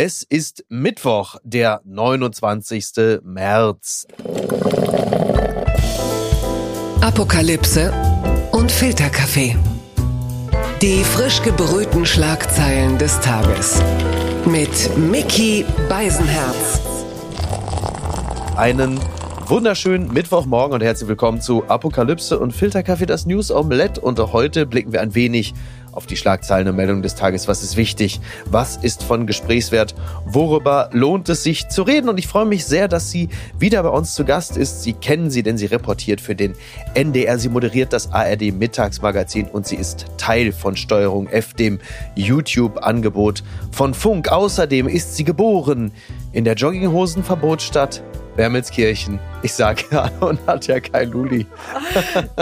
Es ist Mittwoch, der 29. März. Apokalypse und Filterkaffee. Die frisch gebrühten Schlagzeilen des Tages. Mit Mickey Beisenherz. Einen wunderschönen Mittwochmorgen und herzlich willkommen zu Apokalypse und Filterkaffee, das News Omelette. Und heute blicken wir ein wenig auf die Schlagzeilen und Meldungen des Tages. Was ist wichtig? Was ist von Gesprächswert? Worüber lohnt es sich zu reden? Und ich freue mich sehr, dass sie wieder bei uns zu Gast ist. Sie kennen sie, denn sie reportiert für den NDR. Sie moderiert das ARD Mittagsmagazin und sie ist Teil von Steuerung F, dem YouTube-Angebot von Funk. Außerdem ist sie geboren in der Jogginghosenverbotsstadt Wermelskirchen. Ich sage Hallo Nadja Kailuli.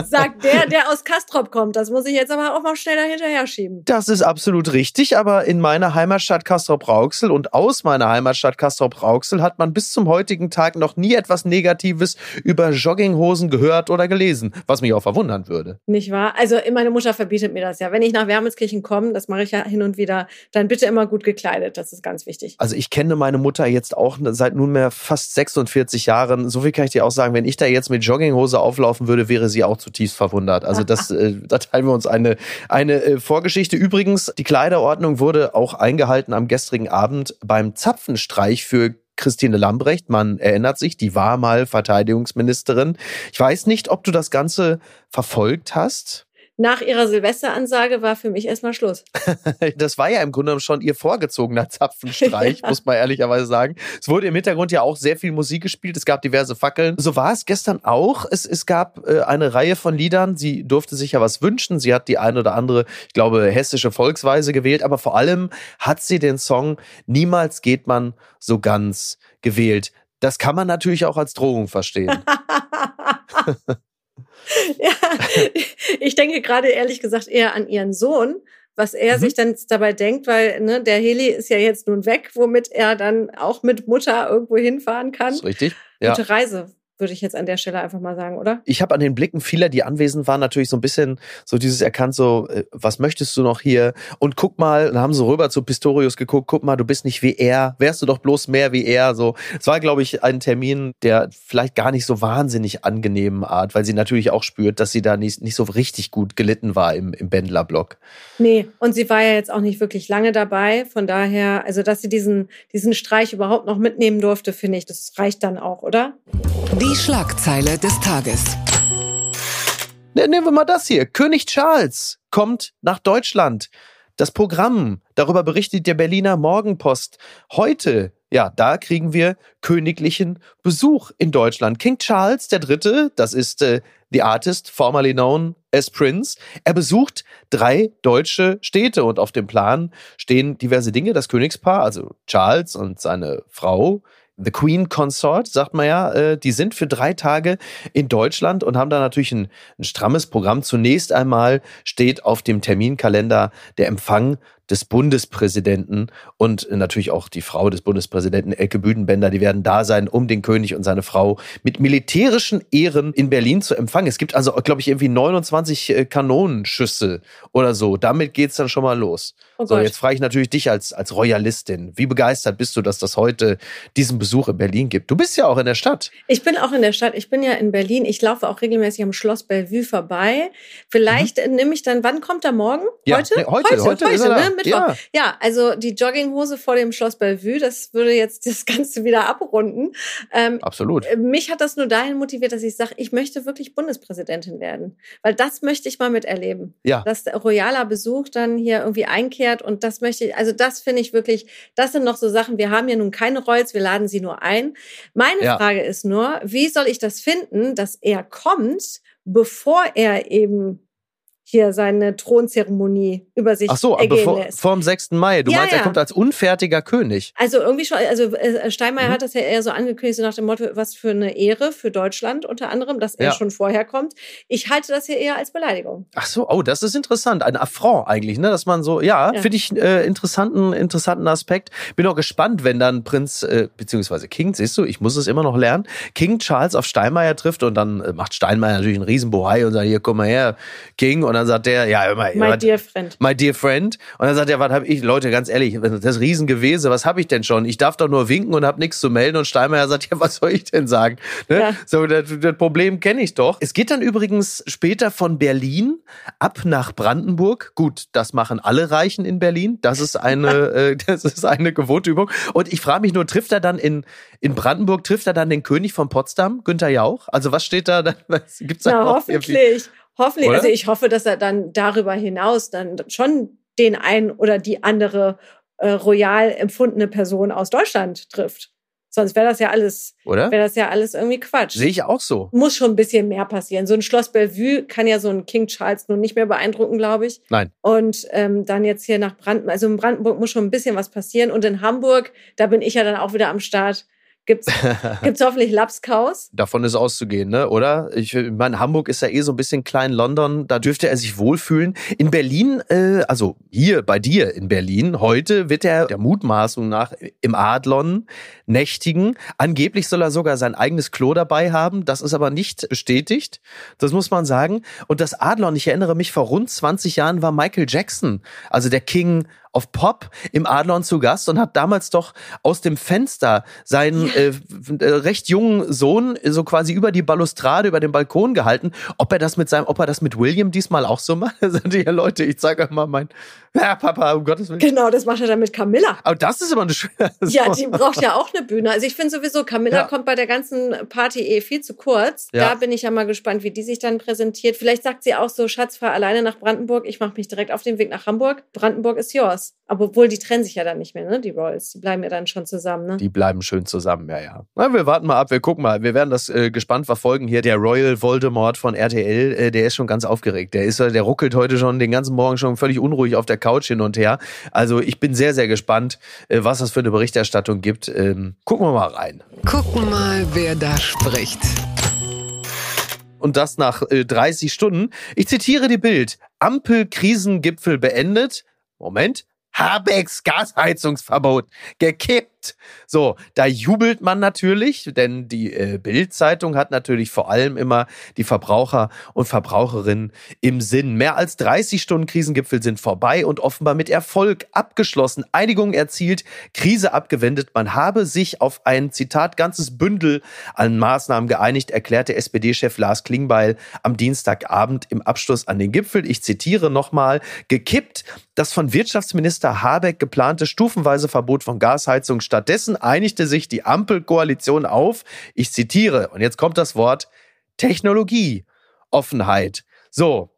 Sagt der, der aus Kastrop kommt. Das muss ich jetzt aber auch mal schneller hinterher schieben. Das ist absolut richtig, aber in meiner Heimatstadt Kastrop-Rauxel und aus meiner Heimatstadt Kastrop-Rauxel hat man bis zum heutigen Tag noch nie etwas Negatives über Jogginghosen gehört oder gelesen, was mich auch verwundern würde. Nicht wahr? Also meine Mutter verbietet mir das ja. Wenn ich nach Wermelskirchen komme, das mache ich ja hin und wieder, dann bitte immer gut gekleidet. Das ist ganz wichtig. Also ich kenne meine Mutter jetzt auch seit nunmehr fast 46 40 Jahren, so viel kann ich dir auch sagen, wenn ich da jetzt mit Jogginghose auflaufen würde, wäre sie auch zutiefst verwundert. Also das, äh, da teilen wir uns eine, eine äh, Vorgeschichte. Übrigens, die Kleiderordnung wurde auch eingehalten am gestrigen Abend beim Zapfenstreich für Christine Lambrecht, man erinnert sich, die war mal Verteidigungsministerin. Ich weiß nicht, ob du das Ganze verfolgt hast nach ihrer Silvesteransage war für mich erstmal Schluss. das war ja im Grunde schon ihr vorgezogener Zapfenstreich, ja. muss man ehrlicherweise sagen. Es wurde im Hintergrund ja auch sehr viel Musik gespielt. Es gab diverse Fackeln. So war es gestern auch. Es, es gab äh, eine Reihe von Liedern. Sie durfte sich ja was wünschen. Sie hat die eine oder andere, ich glaube, hessische Volksweise gewählt. Aber vor allem hat sie den Song Niemals geht man so ganz gewählt. Das kann man natürlich auch als Drohung verstehen. ja, ich denke gerade ehrlich gesagt eher an ihren Sohn, was er mhm. sich dann dabei denkt, weil ne, der Heli ist ja jetzt nun weg, womit er dann auch mit Mutter irgendwo hinfahren kann. Richtig. Ja. Gute Reise würde ich jetzt an der Stelle einfach mal sagen, oder? Ich habe an den Blicken vieler, die anwesend waren, natürlich so ein bisschen so dieses erkannt, so, äh, was möchtest du noch hier? Und guck mal, dann haben sie rüber zu Pistorius geguckt, guck mal, du bist nicht wie er, wärst du doch bloß mehr wie er. So, es war, glaube ich, ein Termin, der vielleicht gar nicht so wahnsinnig angenehmen Art, weil sie natürlich auch spürt, dass sie da nicht, nicht so richtig gut gelitten war im, im Bändlerblock. Nee, und sie war ja jetzt auch nicht wirklich lange dabei. Von daher, also dass sie diesen, diesen Streich überhaupt noch mitnehmen durfte, finde ich, das reicht dann auch, oder? Die die Schlagzeile des Tages. Ne, nehmen wir mal das hier. König Charles kommt nach Deutschland. Das Programm, darüber berichtet der Berliner Morgenpost. Heute, ja, da kriegen wir königlichen Besuch in Deutschland. King Charles III., das ist äh, the artist formerly known as Prince. Er besucht drei deutsche Städte und auf dem Plan stehen diverse Dinge. Das Königspaar, also Charles und seine Frau The Queen Consort, sagt man ja, äh, die sind für drei Tage in Deutschland und haben da natürlich ein, ein strammes Programm. Zunächst einmal steht auf dem Terminkalender der Empfang des Bundespräsidenten und natürlich auch die Frau des Bundespräsidenten Elke Büdenbender, die werden da sein, um den König und seine Frau mit militärischen Ehren in Berlin zu empfangen. Es gibt also, glaube ich, irgendwie 29 äh, Kanonenschüsse oder so. Damit geht's dann schon mal los. Oh so, jetzt frage ich natürlich dich als, als Royalistin. Wie begeistert bist du, dass das heute diesen Besuch in Berlin gibt? Du bist ja auch in der Stadt. Ich bin auch in der Stadt. Ich bin ja in Berlin. Ich laufe auch regelmäßig am Schloss Bellevue vorbei. Vielleicht mhm. nehme ich dann, wann kommt er morgen? Ja, heute? Nee, heute? Heute, heute, heute ne? Mittwoch. Ja. ja, also die Jogginghose vor dem Schloss Bellevue, das würde jetzt das Ganze wieder abrunden. Ähm, Absolut. Mich hat das nur dahin motiviert, dass ich sage, ich möchte wirklich Bundespräsidentin werden. Weil das möchte ich mal miterleben. Ja. Dass der royaler Besuch dann hier irgendwie einkehrt und das möchte ich, also das finde ich wirklich, das sind noch so Sachen, wir haben ja nun keine Rolls, wir laden sie nur ein. Meine ja. Frage ist nur, wie soll ich das finden, dass er kommt, bevor er eben hier seine Thronzeremonie über sich Ach so, ergehen vor, vor dem 6. Mai. Du ja, meinst, er kommt als unfertiger König. Also irgendwie schon, also äh, Steinmeier mhm. hat das ja eher so angekündigt, so nach dem Motto, was für eine Ehre für Deutschland unter anderem, dass er ja. schon vorher kommt. Ich halte das hier eher als Beleidigung. Ach so, oh, das ist interessant. Ein Affront eigentlich, ne? Dass man so, ja, ja. finde ich äh, interessanten, interessanten Aspekt. Bin auch gespannt, wenn dann Prinz, äh, beziehungsweise King, siehst du, ich muss es immer noch lernen, King Charles auf Steinmeier trifft und dann äh, macht Steinmeier natürlich einen Riesenbohai und sagt, hier, komm mal her, King, und dann sagt der, ja, immer, My was, dear friend. My dear friend. Und dann sagt er, was habe ich, Leute, ganz ehrlich, das Riesengewese, was habe ich denn schon? Ich darf doch nur winken und habe nichts zu melden. Und Steinmeier sagt, ja, was soll ich denn sagen? Ne? Ja. So, das, das Problem kenne ich doch. Es geht dann übrigens später von Berlin ab nach Brandenburg. Gut, das machen alle Reichen in Berlin. Das ist eine, äh, das ist eine gewohnte Übung. Und ich frage mich nur, trifft er dann in, in Brandenburg, trifft er dann den König von Potsdam, Günther Jauch? Also was steht da? Gibt's da Na, hoffentlich. Hoffentlich. Oder? Also ich hoffe, dass er dann darüber hinaus dann schon den einen oder die andere äh, royal empfundene Person aus Deutschland trifft. Sonst wäre das ja alles, Oder? wäre das ja alles irgendwie Quatsch. Sehe ich auch so. Muss schon ein bisschen mehr passieren. So ein Schloss Bellevue kann ja so ein King Charles nun nicht mehr beeindrucken, glaube ich. Nein. Und ähm, dann jetzt hier nach Brandenburg, also in Brandenburg muss schon ein bisschen was passieren. Und in Hamburg, da bin ich ja dann auch wieder am Start, gibt's gibt's hoffentlich Lapskaus. Davon ist auszugehen, ne? Oder? Ich meine, Hamburg ist ja eh so ein bisschen klein London, da dürfte er sich wohlfühlen. In Berlin, äh, also hier bei dir in Berlin, heute wird er der Mutmaßung nach im Adlon nächtigen. Angeblich soll er sogar sein eigenes Klo dabei haben. Das ist aber nicht bestätigt. Das muss man sagen. Und das Adlon, ich erinnere mich, vor rund 20 Jahren war Michael Jackson, also der King of Pop im Adlon zu Gast und hat damals doch aus dem Fenster seinen äh, äh, recht jungen Sohn so quasi über die Balustrade, über den Balkon gehalten. Ob er das mit seinem, ob er das mit William diesmal auch so macht? Er sagte, ja Leute, ich zeige euch mal mein, ja Papa, um Gottes Willen. Genau, das macht er dann mit Camilla. Aber das ist immer eine schöne. Ja, die braucht ja auch eine Bühne. Also ich finde sowieso, Camilla Ja. kommt bei der ganzen Party eh viel zu kurz. Ja. Da bin ich ja mal gespannt, wie die sich dann präsentiert. Vielleicht sagt sie auch so, Schatz, fahr alleine nach Brandenburg. Ich mache mich direkt auf den Weg nach Hamburg. Brandenburg ist yours. Aber obwohl, die trennen sich ja dann nicht mehr, ne? Die Royals. Die bleiben ja dann schon zusammen, ne? Die bleiben schön zusammen, ja, ja. Na, wir warten mal ab, wir gucken mal. Wir werden das äh, gespannt verfolgen hier. Der Royal Voldemort von RTL, äh, der ist schon ganz aufgeregt. Der ist, äh, der ruckelt heute schon den ganzen Morgen schon völlig unruhig auf der Couch hin und her. Also ich bin sehr, sehr gespannt, äh, was das für eine Berichterstattung gibt. Ähm, gucken wir mal rein. Gucken mal, wer da spricht. Und das nach äh, 30 Stunden. Ich zitiere die Bild. Ampel-Krisengipfel beendet. Moment. Habecks Gasheizungsverbot gekippt. So, da jubelt man natürlich, denn die äh, Bild-Zeitung hat natürlich vor allem immer die Verbraucher und Verbraucherinnen im Sinn. Mehr als 30 Stunden Krisengipfel sind vorbei und offenbar mit Erfolg abgeschlossen. Einigung erzielt, Krise abgewendet. Man habe sich auf ein Zitat ganzes Bündel an Maßnahmen geeinigt, erklärte SPD-Chef Lars Klingbeil am Dienstagabend im Abschluss an den Gipfel. Ich zitiere nochmal, gekippt das von Wirtschaftsminister Habeck geplante stufenweise Verbot von Gasheizung. Stattdessen einigte sich die Ampelkoalition auf, ich zitiere, und jetzt kommt das Wort Technologie, Offenheit. So,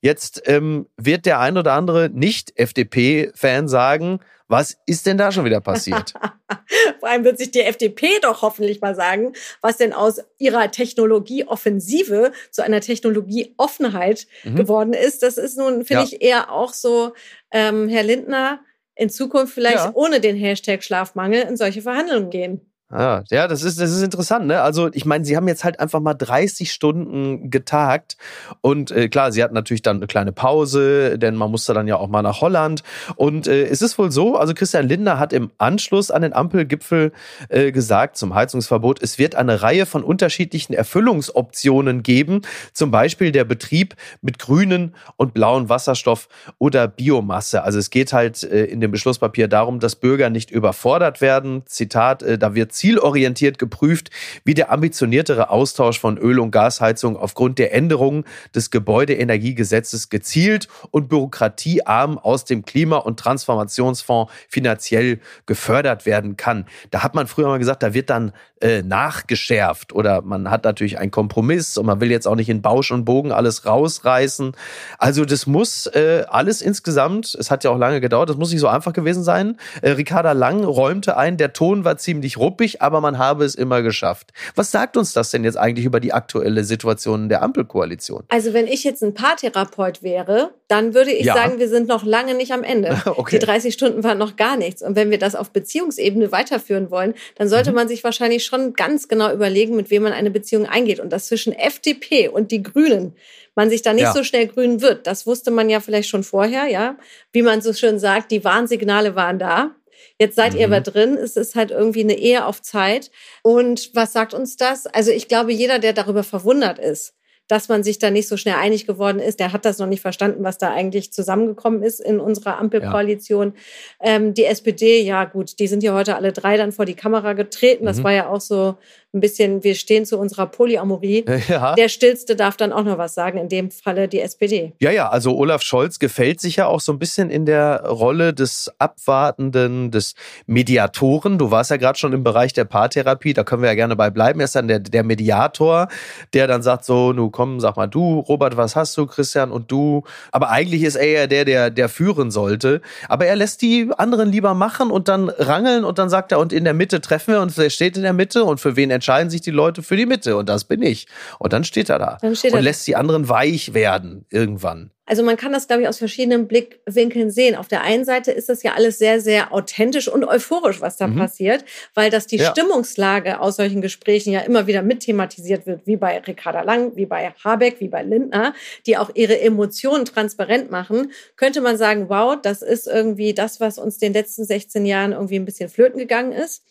jetzt ähm, wird der ein oder andere Nicht-FDP-Fan sagen, was ist denn da schon wieder passiert? Vor allem wird sich die FDP doch hoffentlich mal sagen, was denn aus ihrer Technologieoffensive zu einer Technologieoffenheit Mhm. geworden ist. Das ist nun, finde Ja. ich, eher auch so, ähm, Herr Lindner, in Zukunft vielleicht Ja. ohne den Hashtag Schlafmangel in solche Verhandlungen gehen. Ah, ja, das ist, das ist interessant, ne? Also, ich meine, sie haben jetzt halt einfach mal 30 Stunden getagt. Und äh, klar, sie hatten natürlich dann eine kleine Pause, denn man musste dann ja auch mal nach Holland. Und äh, es ist wohl so, also Christian Lindner hat im Anschluss an den Ampelgipfel äh, gesagt zum Heizungsverbot, es wird eine Reihe von unterschiedlichen Erfüllungsoptionen geben. Zum Beispiel der Betrieb mit grünen und blauen Wasserstoff oder Biomasse. Also es geht halt äh, in dem Beschlusspapier darum, dass Bürger nicht überfordert werden. Zitat, äh, da wird zielorientiert geprüft, wie der ambitioniertere Austausch von Öl- und Gasheizung aufgrund der Änderungen des Gebäudeenergiegesetzes gezielt und bürokratiearm aus dem Klima- und Transformationsfonds finanziell gefördert werden kann. Da hat man früher mal gesagt, da wird dann äh, nachgeschärft oder man hat natürlich einen Kompromiss und man will jetzt auch nicht in Bausch und Bogen alles rausreißen. Also das muss äh, alles insgesamt, es hat ja auch lange gedauert, das muss nicht so einfach gewesen sein. Äh, Ricarda Lang räumte ein, der Ton war ziemlich ruppig, aber man habe es immer geschafft. Was sagt uns das denn jetzt eigentlich über die aktuelle Situation der Ampelkoalition? Also wenn ich jetzt ein Paartherapeut wäre, dann würde ich Ja. sagen, wir sind noch lange nicht am Ende. Okay. Die 30 Stunden waren noch gar nichts. Und wenn wir das auf Beziehungsebene weiterführen wollen, dann sollte Mhm. man sich wahrscheinlich schon ganz genau überlegen, mit wem man eine Beziehung eingeht. Und das zwischen FDP und die Grünen, man sich da nicht Ja. so schnell grün wird. Das wusste man ja vielleicht schon vorher, ja. Wie man so schön sagt, die Warnsignale waren da. Jetzt seid ihr Mhm. aber drin. Es ist halt irgendwie eine Ehe auf Zeit. Und was sagt uns das? Also ich glaube, jeder, der darüber verwundert ist, dass man sich da nicht so schnell einig geworden ist. Der hat das noch nicht verstanden, was da eigentlich zusammengekommen ist in unserer Ampelkoalition. Ja. Ähm, die SPD, ja gut, die sind ja heute alle drei dann vor die Kamera getreten. Das mhm. war ja auch so ein bisschen, wir stehen zu unserer Polyamorie. Ja. Der Stillste darf dann auch noch was sagen, in dem Falle die SPD. Ja, ja, also Olaf Scholz gefällt sich ja auch so ein bisschen in der Rolle des Abwartenden, des Mediatoren. Du warst ja gerade schon im Bereich der Paartherapie, da können wir ja gerne bei bleiben. Er ist dann der, der Mediator, der dann sagt so, nu komm, sag mal du, Robert, was hast du, Christian und du. Aber eigentlich ist er ja der, der, der führen sollte. Aber er lässt die anderen lieber machen und dann rangeln und dann sagt er, und in der Mitte treffen wir und wer steht in der Mitte und für wen entscheiden sich die Leute für die Mitte und das bin ich. Und dann steht er da steht und er lässt die anderen weich werden irgendwann. Also man kann das, glaube ich, aus verschiedenen Blickwinkeln sehen. Auf der einen Seite ist das ja alles sehr, sehr authentisch und euphorisch, was da mhm. passiert, weil das die ja. Stimmungslage aus solchen Gesprächen ja immer wieder mit thematisiert wird, wie bei Ricarda Lang, wie bei Habeck, wie bei Lindner, die auch ihre Emotionen transparent machen. Könnte man sagen, wow, das ist irgendwie das, was uns den letzten 16 Jahren irgendwie ein bisschen flöten gegangen ist.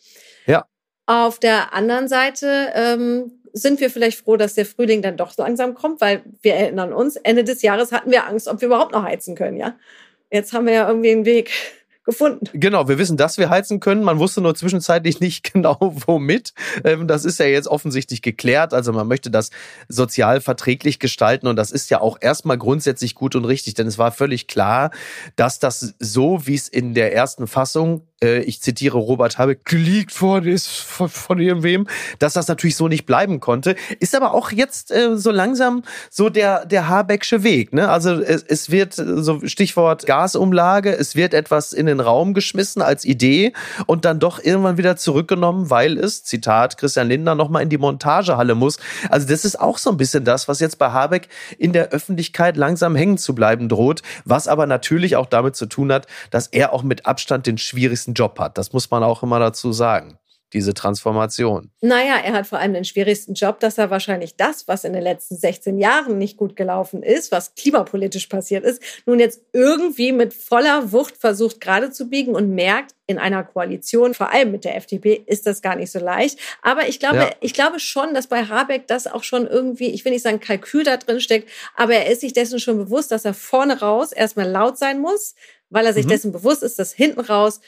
Ja. Auf der anderen Seite ähm, sind wir vielleicht froh, dass der Frühling dann doch so langsam kommt, weil wir erinnern uns, Ende des Jahres hatten wir Angst, ob wir überhaupt noch heizen können, ja. Jetzt haben wir ja irgendwie einen Weg gefunden. Genau, wir wissen, dass wir heizen können. Man wusste nur zwischenzeitlich nicht genau, womit. Ähm, das ist ja jetzt offensichtlich geklärt. Also man möchte das sozial verträglich gestalten und das ist ja auch erstmal grundsätzlich gut und richtig, denn es war völlig klar, dass das so, wie es in der ersten Fassung ich zitiere Robert Habeck, geleakt worden ist von, von irgendwem, dass das natürlich so nicht bleiben konnte. Ist aber auch jetzt äh, so langsam so der, der Habecksche Weg. Ne? Also es, es wird, so Stichwort Gasumlage, es wird etwas in den Raum geschmissen als Idee und dann doch irgendwann wieder zurückgenommen, weil es, Zitat Christian Lindner, nochmal in die Montagehalle muss. Also das ist auch so ein bisschen das, was jetzt bei Habeck in der Öffentlichkeit langsam hängen zu bleiben droht, was aber natürlich auch damit zu tun hat, dass er auch mit Abstand den schwierigsten schwierigsten Job hat. Das muss man auch immer dazu sagen diese Transformation? Naja, er hat vor allem den schwierigsten Job, dass er wahrscheinlich das, was in den letzten 16 Jahren nicht gut gelaufen ist, was klimapolitisch passiert ist, nun jetzt irgendwie mit voller Wucht versucht gerade zu biegen und merkt, in einer Koalition, vor allem mit der FDP, ist das gar nicht so leicht. Aber ich glaube, ja. ich glaube schon, dass bei Habeck das auch schon irgendwie, ich will nicht sagen Kalkül da drin steckt, aber er ist sich dessen schon bewusst, dass er vorne raus erstmal laut sein muss, weil er sich mhm. dessen bewusst ist, dass hinten raus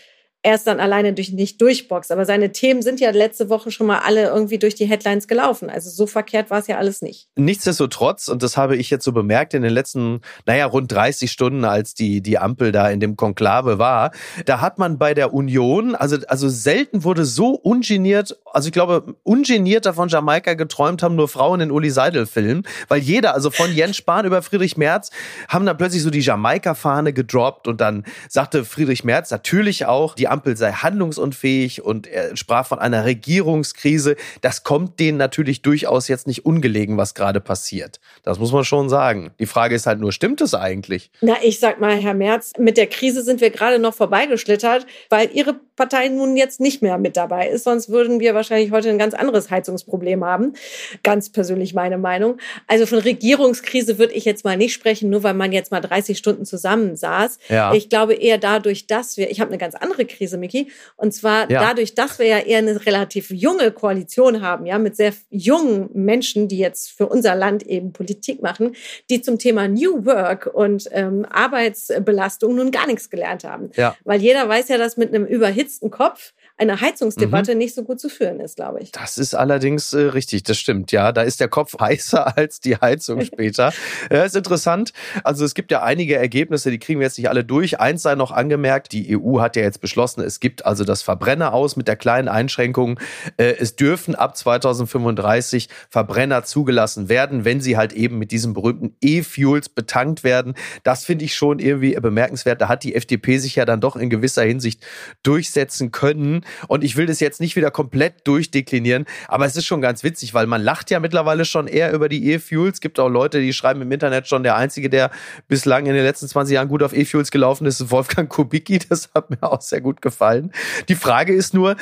er ist dann alleine durch, nicht durchboxt. Aber seine Themen sind ja letzte Woche schon mal alle irgendwie durch die Headlines gelaufen. Also so verkehrt war es ja alles nicht. Nichtsdestotrotz, und das habe ich jetzt so bemerkt in den letzten, naja, rund 30 Stunden, als die, die Ampel da in dem Konklave war, da hat man bei der Union, also, also selten wurde so ungeniert, also ich glaube, ungenierter von Jamaika geträumt haben nur Frauen in Uli Seidel-Filmen, weil jeder, also von Jens Spahn über Friedrich Merz, haben dann plötzlich so die Jamaika-Fahne gedroppt und dann sagte Friedrich Merz natürlich auch, die Ampel sei handlungsunfähig und er sprach von einer Regierungskrise. Das kommt denen natürlich durchaus jetzt nicht ungelegen, was gerade passiert. Das muss man schon sagen. Die Frage ist halt nur, stimmt es eigentlich? Na, ich sag mal, Herr Merz, mit der Krise sind wir gerade noch vorbeigeschlittert, weil Ihre Partei nun jetzt nicht mehr mit dabei ist. Sonst würden wir wahrscheinlich heute ein ganz anderes Heizungsproblem haben. Ganz persönlich meine Meinung. Also von Regierungskrise würde ich jetzt mal nicht sprechen, nur weil man jetzt mal 30 Stunden zusammensaß. Ja. Ich glaube eher dadurch, dass wir, ich habe eine ganz andere Krise Miki. Und zwar ja. dadurch, dass wir ja eher eine relativ junge Koalition haben, ja, mit sehr jungen Menschen, die jetzt für unser Land eben Politik machen, die zum Thema New Work und ähm, Arbeitsbelastung nun gar nichts gelernt haben. Ja. Weil jeder weiß ja, dass mit einem überhitzten Kopf eine Heizungsdebatte mhm. nicht so gut zu führen ist, glaube ich. Das ist allerdings äh, richtig, das stimmt, ja. Da ist der Kopf heißer als die Heizung später. ja, ist interessant. Also es gibt ja einige Ergebnisse, die kriegen wir jetzt nicht alle durch. Eins sei noch angemerkt, die EU hat ja jetzt beschlossen, es gibt also das Verbrenner aus mit der kleinen Einschränkung. Äh, es dürfen ab 2035 Verbrenner zugelassen werden, wenn sie halt eben mit diesen berühmten E-Fuels betankt werden. Das finde ich schon irgendwie bemerkenswert. Da hat die FDP sich ja dann doch in gewisser Hinsicht durchsetzen können. Und ich will das jetzt nicht wieder komplett durchdeklinieren, aber es ist schon ganz witzig, weil man lacht ja mittlerweile schon eher über die E-Fuels. Es gibt auch Leute, die schreiben im Internet schon, der Einzige, der bislang in den letzten 20 Jahren gut auf E-Fuels gelaufen ist, ist Wolfgang Kubicki. Das hat mir auch sehr gut gefallen. Die Frage ist nur,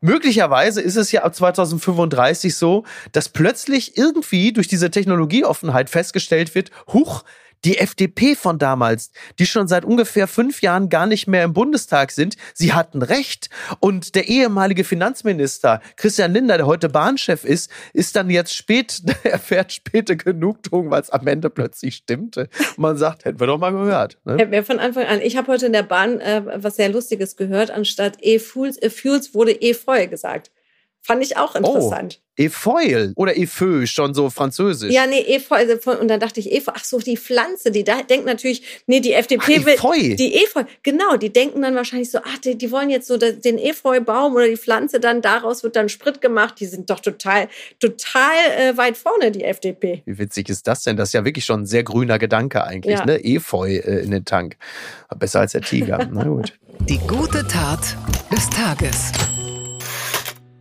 möglicherweise ist es ja ab 2035 so, dass plötzlich irgendwie durch diese Technologieoffenheit festgestellt wird, huch, Die FDP von damals, die schon seit ungefähr fünf Jahren gar nicht mehr im Bundestag sind, sie hatten recht. Und der ehemalige Finanzminister Christian Linder, der heute Bahnchef ist, ist dann jetzt spät, erfährt späte Genugtuung, weil es am Ende plötzlich stimmte. Und man sagt, hätten wir doch mal gehört. Ne? Hätten von Anfang an. Ich habe heute in der Bahn äh, was sehr Lustiges gehört. Anstatt E-Fuels e wurde E-Feu gesagt. Fand ich auch interessant. Oh, Efeuil oder Efeu, schon so französisch. Ja, nee, Efeu. Also und dann dachte ich, Efeu, ach so, die Pflanze, die da denkt natürlich, nee, die FDP ach, will. Die Efeu, genau, die denken dann wahrscheinlich so, ach, die, die wollen jetzt so den Efeubaum oder die Pflanze dann, daraus wird dann Sprit gemacht. Die sind doch total, total äh, weit vorne, die FDP. Wie witzig ist das denn? Das ist ja wirklich schon ein sehr grüner Gedanke eigentlich, ja. ne? Efeu äh, in den Tank. Besser als der Tiger. Na gut. Die gute Tat des Tages.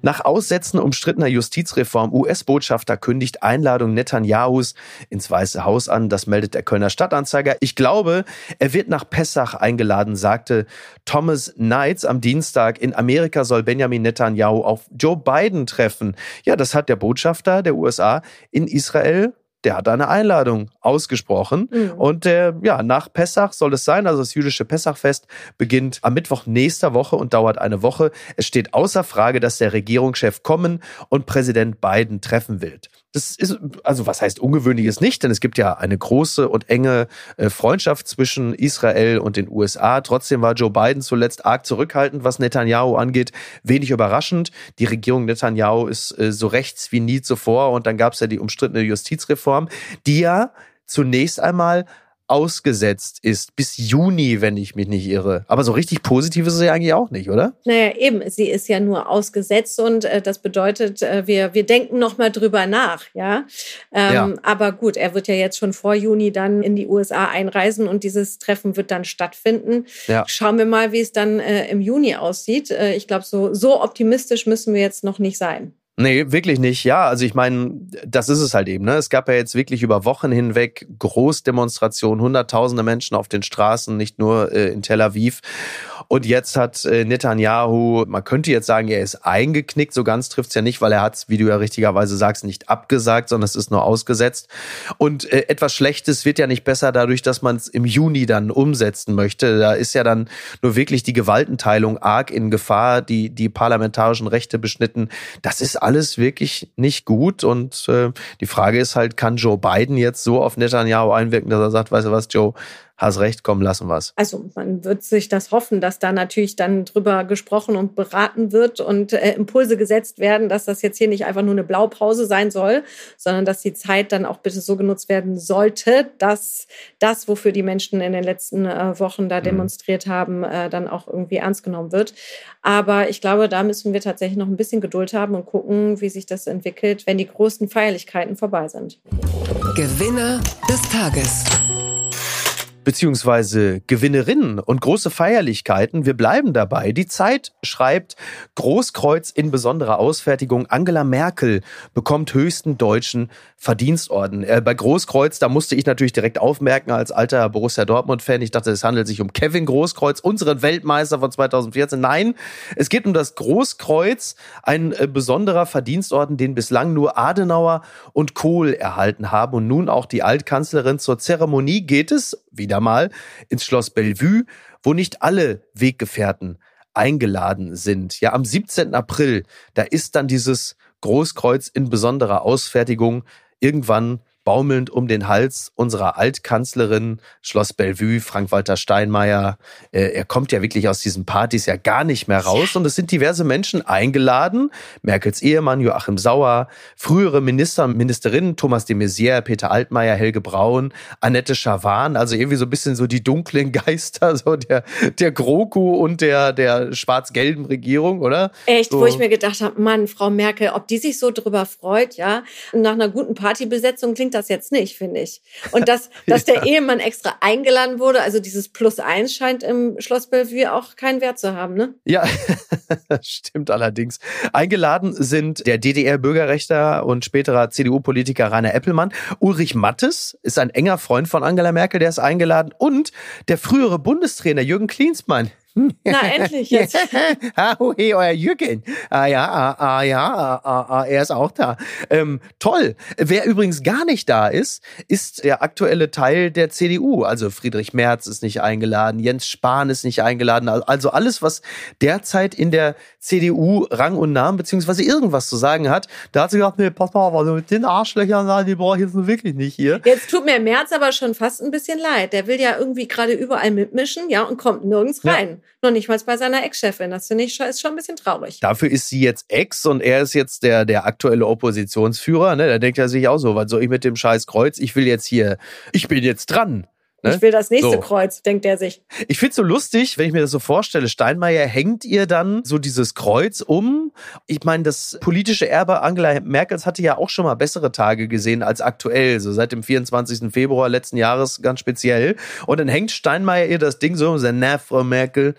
Nach Aussetzen umstrittener Justizreform US-Botschafter kündigt Einladung Netanyahus ins Weiße Haus an. Das meldet der Kölner Stadtanzeiger. Ich glaube, er wird nach Pessach eingeladen, sagte Thomas Knights am Dienstag. In Amerika soll Benjamin Netanyahu auf Joe Biden treffen. Ja, das hat der Botschafter der USA in Israel der hat eine Einladung ausgesprochen. Mhm. Und der, ja, nach Pessach soll es sein. Also das jüdische Pessachfest beginnt am Mittwoch nächster Woche und dauert eine Woche. Es steht außer Frage, dass der Regierungschef kommen und Präsident Biden treffen will. Das ist, also was heißt ungewöhnliches nicht, denn es gibt ja eine große und enge äh, Freundschaft zwischen Israel und den USA. Trotzdem war Joe Biden zuletzt arg zurückhaltend, was Netanyahu angeht. Wenig überraschend. Die Regierung Netanyahu ist äh, so rechts wie nie zuvor und dann gab es ja die umstrittene Justizreform, die ja zunächst einmal ausgesetzt ist bis Juni, wenn ich mich nicht irre. Aber so richtig positiv ist ja eigentlich auch nicht, oder? Naja, eben. Sie ist ja nur ausgesetzt und äh, das bedeutet, äh, wir, wir denken nochmal drüber nach, ja? Ähm, ja. Aber gut, er wird ja jetzt schon vor Juni dann in die USA einreisen und dieses Treffen wird dann stattfinden. Ja. Schauen wir mal, wie es dann äh, im Juni aussieht. Äh, ich glaube, so, so optimistisch müssen wir jetzt noch nicht sein. Nee, wirklich nicht. Ja, also ich meine, das ist es halt eben. Ne? Es gab ja jetzt wirklich über Wochen hinweg Großdemonstrationen, hunderttausende Menschen auf den Straßen, nicht nur äh, in Tel Aviv. Und jetzt hat äh, Netanyahu, man könnte jetzt sagen, er ist eingeknickt. So ganz trifft's ja nicht, weil er hat, wie du ja richtigerweise sagst, nicht abgesagt, sondern es ist nur ausgesetzt. Und äh, etwas Schlechtes wird ja nicht besser dadurch, dass man es im Juni dann umsetzen möchte. Da ist ja dann nur wirklich die Gewaltenteilung arg in Gefahr, die die parlamentarischen Rechte beschnitten. Das ist alles wirklich nicht gut. Und äh, die Frage ist halt, kann Joe Biden jetzt so auf Netanyahu einwirken, dass er sagt, weißt du was, Joe, hast recht, komm, lassen wir's. Also man wird sich das hoffen, dass da natürlich dann drüber gesprochen und beraten wird und äh, Impulse gesetzt werden, dass das jetzt hier nicht einfach nur eine Blaupause sein soll, sondern dass die Zeit dann auch bitte so genutzt werden sollte, dass das, wofür die Menschen in den letzten äh, Wochen da mhm. demonstriert haben, äh, dann auch irgendwie ernst genommen wird. Aber ich glaube, da müssen wir tatsächlich noch ein bisschen Geduld haben und gucken, wie sich das entwickelt, wenn die großen Feierlichkeiten vorbei sind. Gewinner des Tages beziehungsweise Gewinnerinnen und große Feierlichkeiten. Wir bleiben dabei. Die Zeit schreibt Großkreuz in besonderer Ausfertigung. Angela Merkel bekommt höchsten deutschen Verdienstorden. Äh, bei Großkreuz, da musste ich natürlich direkt aufmerken als alter Borussia Dortmund-Fan. Ich dachte, es handelt sich um Kevin Großkreuz, unseren Weltmeister von 2014. Nein, es geht um das Großkreuz, ein äh, besonderer Verdienstorden, den bislang nur Adenauer und Kohl erhalten haben. Und nun auch die Altkanzlerin zur Zeremonie geht es wieder wieder mal ins Schloss Bellevue, wo nicht alle Weggefährten eingeladen sind. Ja, am 17. April, da ist dann dieses Großkreuz in besonderer Ausfertigung irgendwann baumelnd um den Hals unserer Altkanzlerin Schloss Bellevue, Frank-Walter Steinmeier. Äh, er kommt ja wirklich aus diesen Partys ja gar nicht mehr raus und es sind diverse Menschen eingeladen. Merkels Ehemann Joachim Sauer, frühere Minister und Ministerinnen Thomas de Maizière, Peter Altmaier, Helge Braun, Annette Schawan, also irgendwie so ein bisschen so die dunklen Geister, so der, der GroKo und der, der schwarz-gelben Regierung, oder? Echt, so. wo ich mir gedacht habe, Mann, Frau Merkel, ob die sich so drüber freut, ja. nach einer guten Partybesetzung klingt das jetzt nicht, finde ich. Und dass, dass ja. der Ehemann extra eingeladen wurde, also dieses Plus eins scheint im Schloss Bellevue auch keinen Wert zu haben, ne? Ja, stimmt allerdings. Eingeladen sind der DDR-Bürgerrechter und späterer CDU-Politiker Rainer Eppelmann. Ulrich Mattes ist ein enger Freund von Angela Merkel, der ist eingeladen. Und der frühere Bundestrainer Jürgen Klinsmann Na, endlich jetzt. ah, oh, hey, euer Jürgen. Ah ja, ah, ah ja, ah, ah, ah, er ist auch da. Ähm, toll. Wer übrigens gar nicht da ist, ist der aktuelle Teil der CDU. Also Friedrich Merz ist nicht eingeladen, Jens Spahn ist nicht eingeladen. Also alles, was derzeit in der CDU Rang und Namen beziehungsweise irgendwas zu sagen hat, da hat sie gesagt, nee, pass mal auf, also mit den Arschlöchern, die brauche ich jetzt wirklich nicht hier. Jetzt tut mir Merz aber schon fast ein bisschen leid. Der will ja irgendwie gerade überall mitmischen, ja, und kommt nirgends rein. Ja. Noch nicht mal bei seiner Ex-Chefin. Das finde ich ist schon ein bisschen traurig. Dafür ist sie jetzt Ex und er ist jetzt der, der aktuelle Oppositionsführer. Ne? Da denkt er sich auch so, was soll ich mit dem scheiß Kreuz? Ich will jetzt hier, ich bin jetzt dran. Ne? Ich will das nächste so. Kreuz, denkt er sich. Ich find's so lustig, wenn ich mir das so vorstelle. Steinmeier hängt ihr dann so dieses Kreuz um. Ich meine, das politische Erbe Angela Merkels hatte ja auch schon mal bessere Tage gesehen als aktuell, so seit dem 24. Februar letzten Jahres ganz speziell. Und dann hängt Steinmeier ihr das Ding so um, sagt, na, Frau Merkel,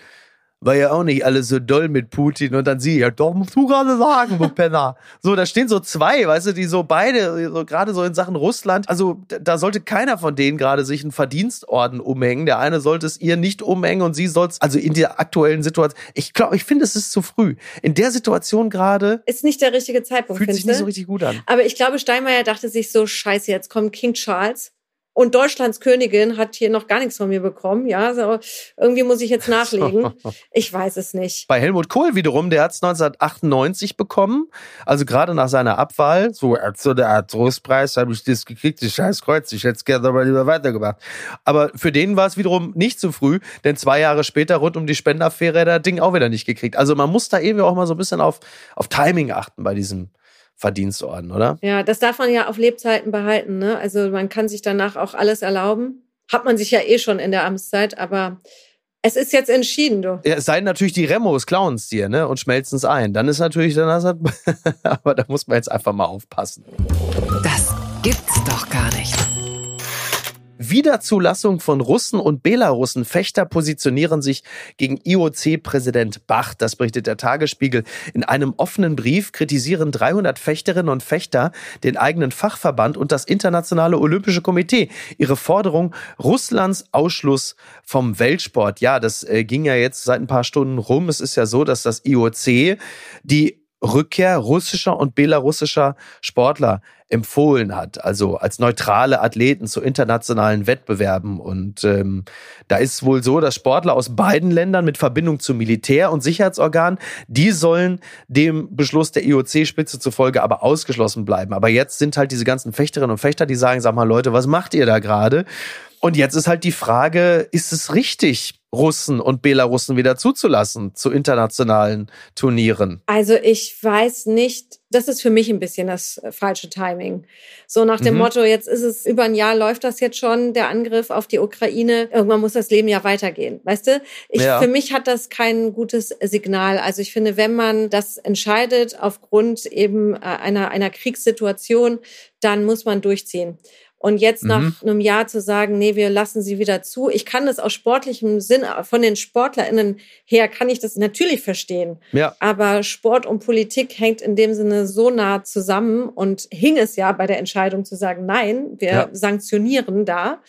war ja auch nicht alles so doll mit Putin und dann sie, ja, doch musst du gerade sagen, du Penner. so, da stehen so zwei, weißt du, die so beide, so, gerade so in Sachen Russland, also da sollte keiner von denen gerade sich einen Verdienstorden umhängen. Der eine sollte es ihr nicht umhängen und sie soll es, also in der aktuellen Situation, ich glaube, ich finde, es ist zu früh. In der Situation gerade. Ist nicht der richtige Zeitpunkt. Fühlt sich nicht so richtig gut an. Aber ich glaube, Steinmeier dachte sich so, scheiße, jetzt kommt King Charles und Deutschlands Königin hat hier noch gar nichts von mir bekommen. Ja, so, irgendwie muss ich jetzt nachlegen. Ich weiß es nicht. Bei Helmut Kohl wiederum, der hat es 1998 bekommen. Also gerade nach seiner Abwahl. So, so der Trostpreis habe ich das gekriegt, das scheiß Kreuz. Ich hätte es gerne aber lieber weitergemacht. Aber für den war es wiederum nicht zu früh, denn zwei Jahre später rund um die Spendaffäre hat er das Ding auch wieder nicht gekriegt. Also man muss da irgendwie auch mal so ein bisschen auf, auf Timing achten bei diesem Verdienstorden, oder? Ja, das darf man ja auf Lebzeiten behalten. Ne? Also man kann sich danach auch alles erlauben. Hat man sich ja eh schon in der Amtszeit, aber es ist jetzt entschieden, du. Ja, es sei natürlich die Remos klauen es dir, ne? Und schmelzen es ein. Dann ist natürlich, dann hast du, aber da muss man jetzt einfach mal aufpassen. Das gibt's doch gar nicht. Wiederzulassung von Russen und Belarussen. Fechter positionieren sich gegen IOC-Präsident Bach. Das berichtet der Tagesspiegel. In einem offenen Brief kritisieren 300 Fechterinnen und Fechter den eigenen Fachverband und das Internationale Olympische Komitee. Ihre Forderung Russlands Ausschluss vom Weltsport. Ja, das äh, ging ja jetzt seit ein paar Stunden rum. Es ist ja so, dass das IOC die Rückkehr russischer und belarussischer Sportler empfohlen hat, also als neutrale Athleten zu internationalen Wettbewerben. Und ähm, da ist wohl so, dass Sportler aus beiden Ländern mit Verbindung zu Militär und Sicherheitsorganen, die sollen dem Beschluss der IOC-Spitze zufolge aber ausgeschlossen bleiben. Aber jetzt sind halt diese ganzen Fechterinnen und Fechter, die sagen, sag mal Leute, was macht ihr da gerade? Und jetzt ist halt die Frage, ist es richtig, Russen und Belarussen wieder zuzulassen zu internationalen Turnieren? Also ich weiß nicht, das ist für mich ein bisschen das äh, falsche Timing. So nach dem mhm. Motto, jetzt ist es über ein Jahr läuft das jetzt schon, der Angriff auf die Ukraine. Irgendwann muss das Leben ja weitergehen. Weißt du? Ich, ja. Für mich hat das kein gutes Signal. Also ich finde, wenn man das entscheidet aufgrund eben äh, einer, einer Kriegssituation, dann muss man durchziehen. Und jetzt mhm. nach einem Jahr zu sagen, nee, wir lassen sie wieder zu. Ich kann das aus sportlichem Sinn, von den SportlerInnen her, kann ich das natürlich verstehen. Ja. Aber Sport und Politik hängt in dem Sinne so nah zusammen und hing es ja bei der Entscheidung zu sagen, nein, wir ja. sanktionieren da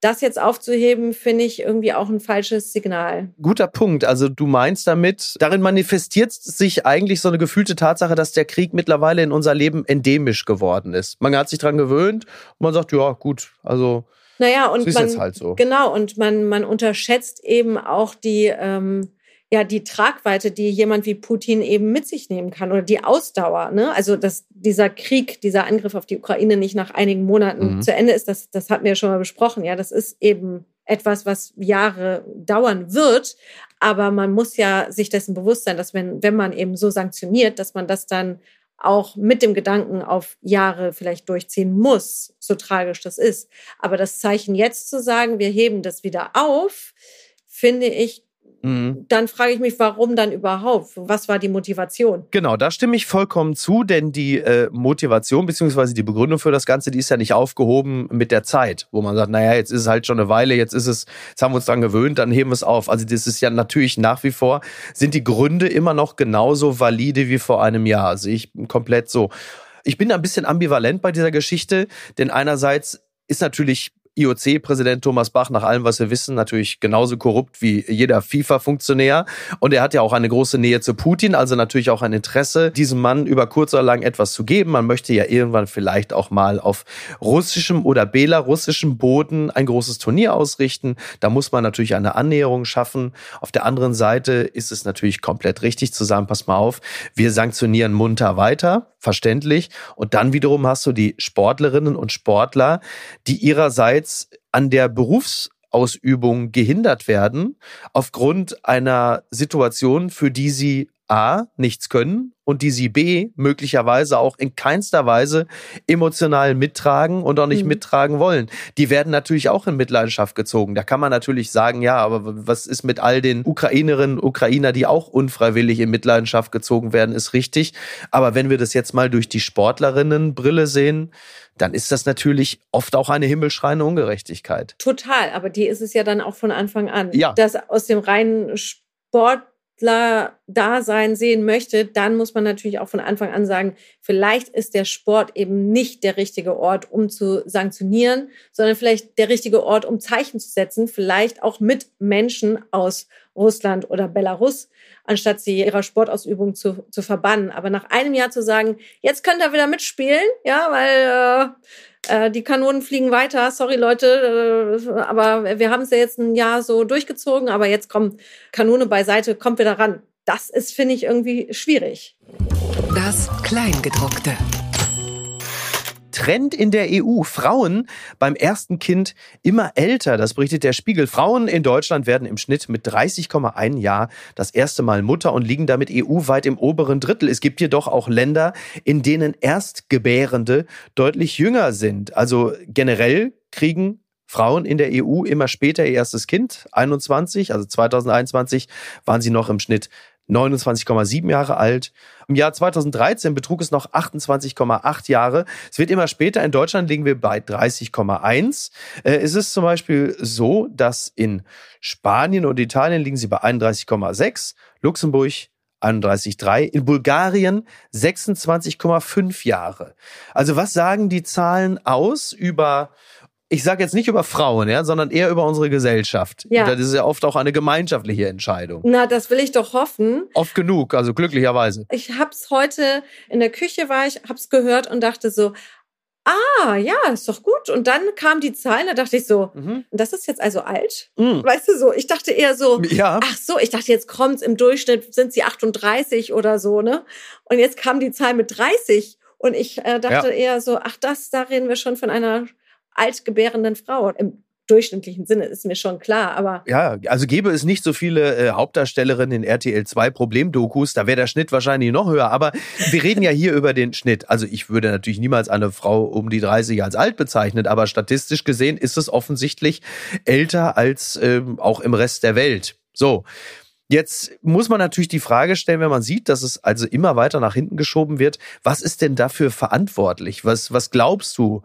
das jetzt aufzuheben, finde ich irgendwie auch ein falsches Signal. Guter Punkt. Also du meinst damit, darin manifestiert sich eigentlich so eine gefühlte Tatsache, dass der Krieg mittlerweile in unser Leben endemisch geworden ist. Man hat sich dran gewöhnt und man sagt, ja, gut, also naja, und ist man, halt so. Genau, und man, man unterschätzt eben auch die, ähm, ja die Tragweite, die jemand wie Putin eben mit sich nehmen kann oder die Ausdauer. Ne? Also dass dieser Krieg, dieser Angriff auf die Ukraine nicht nach einigen Monaten mhm. zu Ende ist, das, das hatten wir ja schon mal besprochen. Ja, das ist eben etwas, was Jahre dauern wird. Aber man muss ja sich dessen bewusst sein, dass wenn, wenn man eben so sanktioniert, dass man das dann auch mit dem Gedanken auf Jahre vielleicht durchziehen muss, so tragisch das ist. Aber das Zeichen jetzt zu sagen, wir heben das wieder auf, finde ich Mhm. Dann frage ich mich, warum dann überhaupt? Was war die Motivation? Genau, da stimme ich vollkommen zu, denn die äh, Motivation bzw. die Begründung für das Ganze, die ist ja nicht aufgehoben mit der Zeit, wo man sagt, naja, jetzt ist es halt schon eine Weile, jetzt ist es, jetzt haben wir uns dran gewöhnt, dann heben wir es auf. Also das ist ja natürlich nach wie vor, sind die Gründe immer noch genauso valide wie vor einem Jahr. Sehe ich komplett so. Ich bin ein bisschen ambivalent bei dieser Geschichte, denn einerseits ist natürlich IOC-Präsident Thomas Bach, nach allem, was wir wissen, natürlich genauso korrupt wie jeder FIFA-Funktionär. Und er hat ja auch eine große Nähe zu Putin, also natürlich auch ein Interesse, diesem Mann über kurz oder lang etwas zu geben. Man möchte ja irgendwann vielleicht auch mal auf russischem oder belarussischem Boden ein großes Turnier ausrichten. Da muss man natürlich eine Annäherung schaffen. Auf der anderen Seite ist es natürlich komplett richtig zu sagen, pass mal auf, wir sanktionieren munter weiter, verständlich. Und dann wiederum hast du die Sportlerinnen und Sportler, die ihrerseits an der Berufsausübung gehindert werden aufgrund einer Situation, für die sie A, nichts können und die sie B, möglicherweise auch in keinster Weise emotional mittragen und auch nicht mhm. mittragen wollen. Die werden natürlich auch in Mitleidenschaft gezogen. Da kann man natürlich sagen, ja, aber was ist mit all den Ukrainerinnen und Ukrainer, die auch unfreiwillig in Mitleidenschaft gezogen werden, ist richtig. Aber wenn wir das jetzt mal durch die Sportlerinnenbrille sehen, dann ist das natürlich oft auch eine himmelschreiende Ungerechtigkeit. Total, aber die ist es ja dann auch von Anfang an. Ja. Dass aus dem reinen Sport Dasein sehen möchte, dann muss man natürlich auch von Anfang an sagen, vielleicht ist der Sport eben nicht der richtige Ort, um zu sanktionieren, sondern vielleicht der richtige Ort, um Zeichen zu setzen, vielleicht auch mit Menschen aus Russland oder Belarus, anstatt sie ihrer Sportausübung zu, zu verbannen. Aber nach einem Jahr zu sagen, jetzt könnt ihr wieder mitspielen, ja, weil äh, äh, die Kanonen fliegen weiter, sorry Leute, äh, aber wir haben es ja jetzt ein Jahr so durchgezogen, aber jetzt kommt Kanone beiseite, kommt wieder ran. Das ist, finde ich, irgendwie schwierig. Das Kleingedruckte. Trend in der EU. Frauen beim ersten Kind immer älter. Das berichtet der Spiegel. Frauen in Deutschland werden im Schnitt mit 30,1 Jahr das erste Mal Mutter und liegen damit EU-weit im oberen Drittel. Es gibt jedoch auch Länder, in denen Erstgebärende deutlich jünger sind. Also generell kriegen Frauen in der EU immer später ihr erstes Kind. 21, also 2021 waren sie noch im Schnitt 29,7 Jahre alt. Im Jahr 2013 betrug es noch 28,8 Jahre. Es wird immer später. In Deutschland liegen wir bei 30,1. Äh, es ist zum Beispiel so, dass in Spanien und Italien liegen sie bei 31,6, Luxemburg 31,3, in Bulgarien 26,5 Jahre. Also was sagen die Zahlen aus über ich sage jetzt nicht über Frauen, ja, sondern eher über unsere Gesellschaft. Ja. Das ist ja oft auch eine gemeinschaftliche Entscheidung. Na, das will ich doch hoffen. Oft genug, also glücklicherweise. Ich hab's heute in der Küche war ich, hab's gehört und dachte so, ah, ja, ist doch gut. Und dann kam die Zahl, da dachte ich so, mhm. das ist jetzt also alt? Mhm. Weißt du so, ich dachte eher so, ja. ach so, ich dachte, jetzt kommt's im Durchschnitt, sind sie 38 oder so, ne? Und jetzt kam die Zahl mit 30. Und ich äh, dachte ja. eher so, ach, das, da reden wir schon von einer altgebärenden Frau. Im durchschnittlichen Sinne ist mir schon klar, aber. Ja, also gäbe es nicht so viele äh, Hauptdarstellerinnen in RTL 2 Problemdokus, da wäre der Schnitt wahrscheinlich noch höher. Aber wir reden ja hier über den Schnitt. Also ich würde natürlich niemals eine Frau um die 30 als alt bezeichnen, aber statistisch gesehen ist es offensichtlich älter als ähm, auch im Rest der Welt. So. Jetzt muss man natürlich die Frage stellen, wenn man sieht, dass es also immer weiter nach hinten geschoben wird, was ist denn dafür verantwortlich? Was, was glaubst du?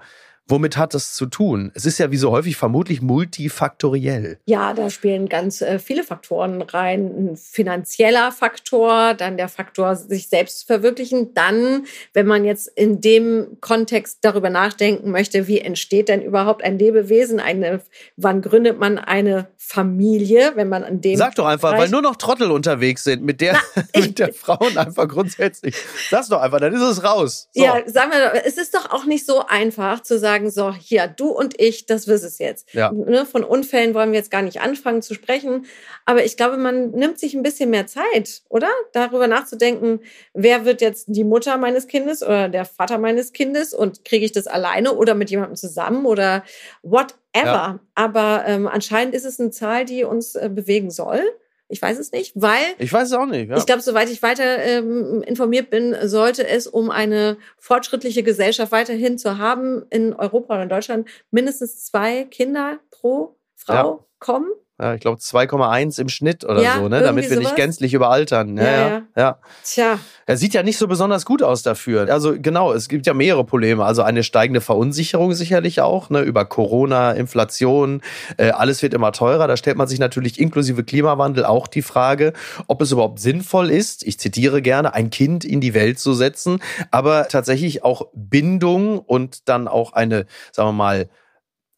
Womit hat das zu tun? Es ist ja wie so häufig vermutlich multifaktoriell. Ja, da spielen ganz äh, viele Faktoren rein. Ein finanzieller Faktor, dann der Faktor, sich selbst zu verwirklichen. Dann, wenn man jetzt in dem Kontext darüber nachdenken möchte, wie entsteht denn überhaupt ein Lebewesen? Eine, wann gründet man eine Familie, wenn man an dem. Sag doch einfach, Bereich weil nur noch Trottel unterwegs sind mit der, Na, mit der Frauen einfach grundsätzlich. Sag's doch einfach, dann ist es raus. So. Ja, sagen wir, es ist doch auch nicht so einfach zu sagen, sagen, so, hier, du und ich, das wirst es jetzt. Ja. Ne, von Unfällen wollen wir jetzt gar nicht anfangen zu sprechen. Aber ich glaube, man nimmt sich ein bisschen mehr Zeit, oder? Darüber nachzudenken, wer wird jetzt die Mutter meines Kindes oder der Vater meines Kindes und kriege ich das alleine oder mit jemandem zusammen oder whatever. Ja. Aber ähm, anscheinend ist es eine Zahl, die uns äh, bewegen soll. Ich weiß es nicht, weil. Ich weiß es auch nicht. Ja. Ich glaube, soweit ich weiter ähm, informiert bin, sollte es, um eine fortschrittliche Gesellschaft weiterhin zu haben, in Europa oder in Deutschland mindestens zwei Kinder pro Frau ja. kommen ich glaube 2,1 im Schnitt oder ja, so, ne? Damit wir sowas? nicht gänzlich überaltern. Ja, ja, ja, ja. Tja. Er sieht ja nicht so besonders gut aus dafür. Also genau, es gibt ja mehrere Probleme. Also eine steigende Verunsicherung sicherlich auch, ne? Über Corona, Inflation, äh, alles wird immer teurer. Da stellt man sich natürlich inklusive Klimawandel auch die Frage, ob es überhaupt sinnvoll ist, ich zitiere gerne, ein Kind in die Welt zu setzen, aber tatsächlich auch Bindung und dann auch eine, sagen wir mal,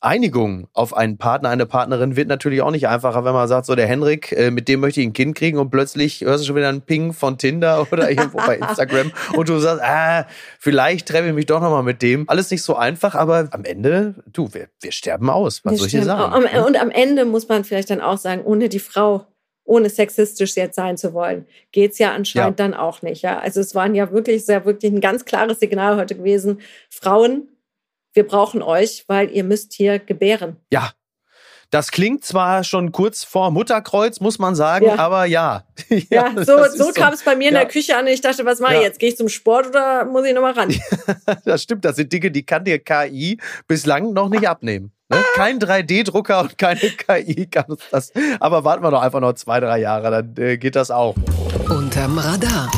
Einigung auf einen Partner, eine Partnerin wird natürlich auch nicht einfacher, wenn man sagt, so der Henrik, äh, mit dem möchte ich ein Kind kriegen und plötzlich hörst du schon wieder einen Ping von Tinder oder irgendwo bei Instagram und du sagst, ah, vielleicht treffe ich mich doch nochmal mit dem. Alles nicht so einfach, aber am Ende, du, wir, wir sterben aus. Was wir soll ich dir sagen? Und am Ende muss man vielleicht dann auch sagen, ohne die Frau ohne sexistisch jetzt sein zu wollen, geht's ja anscheinend ja. dann auch nicht. Ja, also es waren ja wirklich sehr wirklich ein ganz klares Signal heute gewesen. Frauen wir brauchen euch, weil ihr müsst hier gebären. Ja. Das klingt zwar schon kurz vor Mutterkreuz, muss man sagen, ja. aber ja. ja, ja, so, so kam es bei mir in der Küche an und ich dachte, was mache ich jetzt? Gehe ich zum Sport oder muss ich nochmal ran? das stimmt, das sind Dinge, die kann dir KI bislang noch nicht abnehmen. Ne? Kein 3D-Drucker und keine KI kann uns das. Aber warten wir doch einfach noch zwei, drei Jahre, dann äh, geht das auch. Unterm Radar.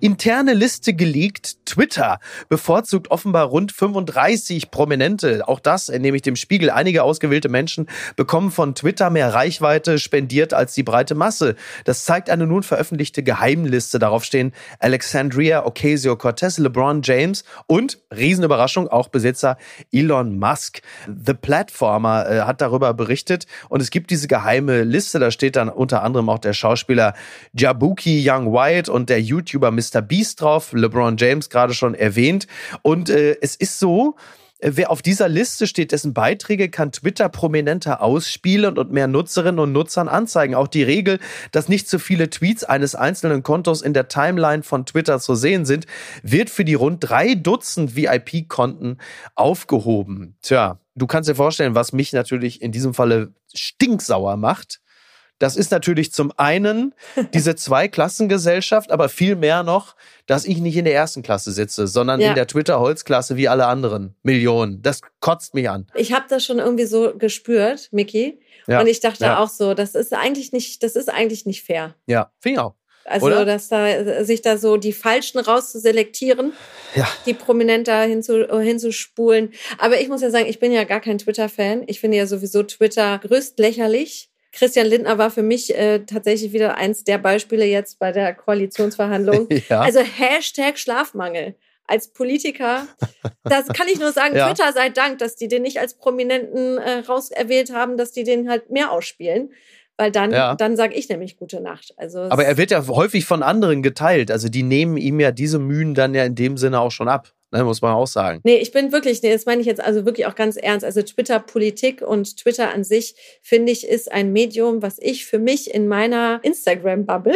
Interne Liste geleakt. Twitter bevorzugt offenbar rund 35 Prominente. Auch das entnehme ich dem Spiegel. Einige ausgewählte Menschen bekommen von Twitter mehr Reichweite spendiert als die breite Masse. Das zeigt eine nun veröffentlichte Geheimliste. Darauf stehen Alexandria Ocasio-Cortez, LeBron James und, Riesenüberraschung, auch Besitzer Elon Musk. The Platformer äh, hat darüber berichtet und es gibt diese geheime Liste. Da steht dann unter anderem auch der Schauspieler Jabuki Young White und der YouTuber Mr. Mr. Beast drauf, LeBron James gerade schon erwähnt. Und äh, es ist so, äh, Wer auf dieser Liste steht, dessen Beiträge kann Twitter prominenter ausspielen und mehr Nutzerinnen und Nutzern anzeigen. Auch die Regel, dass nicht zu viele Tweets eines einzelnen Kontos in der Timeline von Twitter zu sehen sind, wird für die rund drei Dutzend VIP-Konten aufgehoben. Tja, du kannst dir vorstellen, was mich natürlich in diesem Falle stinksauer macht. Das ist natürlich zum einen diese Zweiklassengesellschaft, aber viel mehr noch, dass ich nicht in der ersten Klasse sitze, sondern ja. in der Twitter-Holzklasse wie alle anderen Millionen. Das kotzt mich an. Ich habe das schon irgendwie so gespürt, Mickey. Ja. Und ich dachte ja. auch so, das ist eigentlich nicht, das ist eigentlich nicht fair. Ja, finde ich auch. Also, Oder? dass da sich da so die Falschen rauszuselektieren, ja. die prominenter hinzu, hinzuspulen. Aber ich muss ja sagen, ich bin ja gar kein Twitter-Fan. Ich finde ja sowieso Twitter größt lächerlich. Christian Lindner war für mich äh, tatsächlich wieder eins der Beispiele jetzt bei der Koalitionsverhandlung. ja. Also Hashtag Schlafmangel. Als Politiker, das kann ich nur sagen, ja. Twitter sei Dank, dass die den nicht als Prominenten äh, rauserwählt haben, dass die den halt mehr ausspielen weil dann, ja. dann sage ich nämlich gute Nacht. Also Aber er wird ja häufig von anderen geteilt. Also die nehmen ihm ja diese Mühen dann ja in dem Sinne auch schon ab. Ne, muss man auch sagen. Nee, ich bin wirklich, nee, das meine ich jetzt also wirklich auch ganz ernst. Also Twitter-Politik und Twitter an sich, finde ich, ist ein Medium, was ich für mich in meiner Instagram-Bubble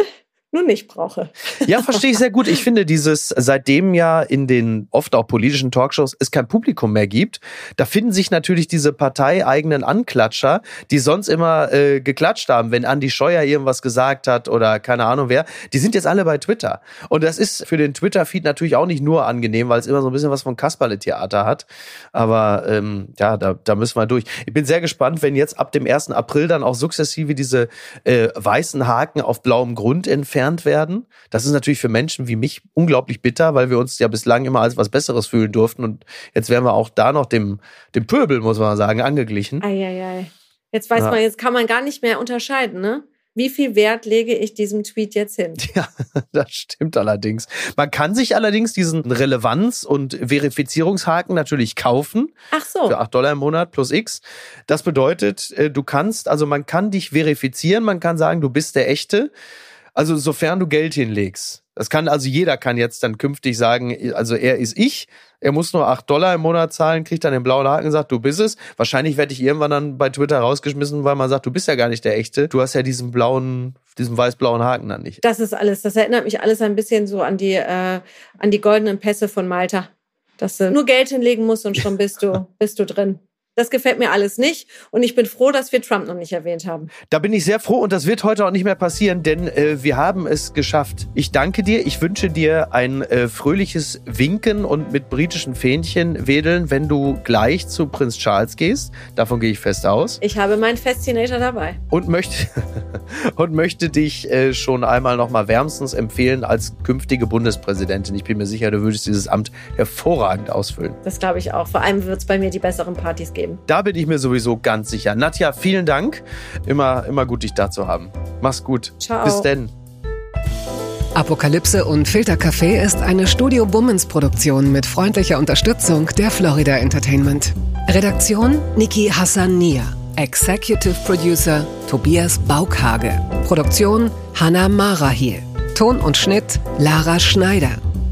nun nicht brauche. Ja, verstehe ich sehr gut. Ich finde dieses, seitdem ja in den oft auch politischen Talkshows es kein Publikum mehr gibt, da finden sich natürlich diese parteieigenen Anklatscher, die sonst immer äh, geklatscht haben, wenn Andi Scheuer irgendwas gesagt hat oder keine Ahnung wer, die sind jetzt alle bei Twitter. Und das ist für den Twitter-Feed natürlich auch nicht nur angenehm, weil es immer so ein bisschen was von Kasperle-Theater hat. Aber ähm, ja, da, da müssen wir durch. Ich bin sehr gespannt, wenn jetzt ab dem 1. April dann auch sukzessive diese äh, weißen Haken auf blauem Grund entfernt entfernt werden. Das ist natürlich für Menschen wie mich unglaublich bitter, weil wir uns ja bislang immer als was Besseres fühlen durften. Und jetzt werden wir auch da noch dem, dem Pöbel, muss man sagen, angeglichen. Eieiei. Jetzt weiß ja. man, jetzt kann man gar nicht mehr unterscheiden, ne? Wie viel Wert lege ich diesem Tweet jetzt hin? Ja, das stimmt allerdings. Man kann sich allerdings diesen Relevanz- und Verifizierungshaken natürlich kaufen. Ach so. Für 8 Dollar im Monat plus X. Das bedeutet, äh, du kannst, also man kann dich verifizieren, man kann sagen, du bist der Echte. Also sofern du Geld hinlegst. Das kann also jeder kann jetzt dann künftig sagen, also er ist ich, er muss nur acht Dollar im Monat zahlen, kriegt dann den blauen Haken und sagt, du bist es. Wahrscheinlich werde ich irgendwann dann bei Twitter rausgeschmissen, weil man sagt, du bist ja gar nicht der echte. Du hast ja diesen blauen, diesen weiß-blauen Haken dann nicht. Das ist alles. Das erinnert mich alles ein bisschen so an die, äh, an die goldenen Pässe von Malta. Dass du nur Geld hinlegen musst und schon bist du, bist du drin. Das gefällt mir alles nicht. Und ich bin froh, dass wir Trump noch nicht erwähnt haben. Da bin ich sehr froh und das wird heute auch nicht mehr passieren, denn äh, wir haben es geschafft. Ich danke dir. Ich wünsche dir ein äh, fröhliches Winken und mit britischen Fähnchen wedeln, wenn du gleich zu Prinz Charles gehst. Davon gehe ich fest aus. Ich habe meinen Fascinator dabei. Und möchte, und möchte dich äh, schon einmal noch mal wärmstens empfehlen als künftige Bundespräsidentin. Ich bin mir sicher, du würdest dieses Amt hervorragend ausfüllen. Das glaube ich auch. Vor allem wird es bei mir die besseren Partys geben geben. Da bin ich mir sowieso ganz sicher. Nadja, vielen Dank. Immer, immer gut, dich da zu haben. Mach's gut. Ciao. Bis denn. Apokalypse und Filtercafé ist eine Studio Bummens Produktion mit freundlicher Unterstützung der Florida Entertainment. Redaktion Niki Hassania. Executive Producer Tobias Baukhage. Produktion Hanna Marahiel. Ton und Schnitt Lara Schneider.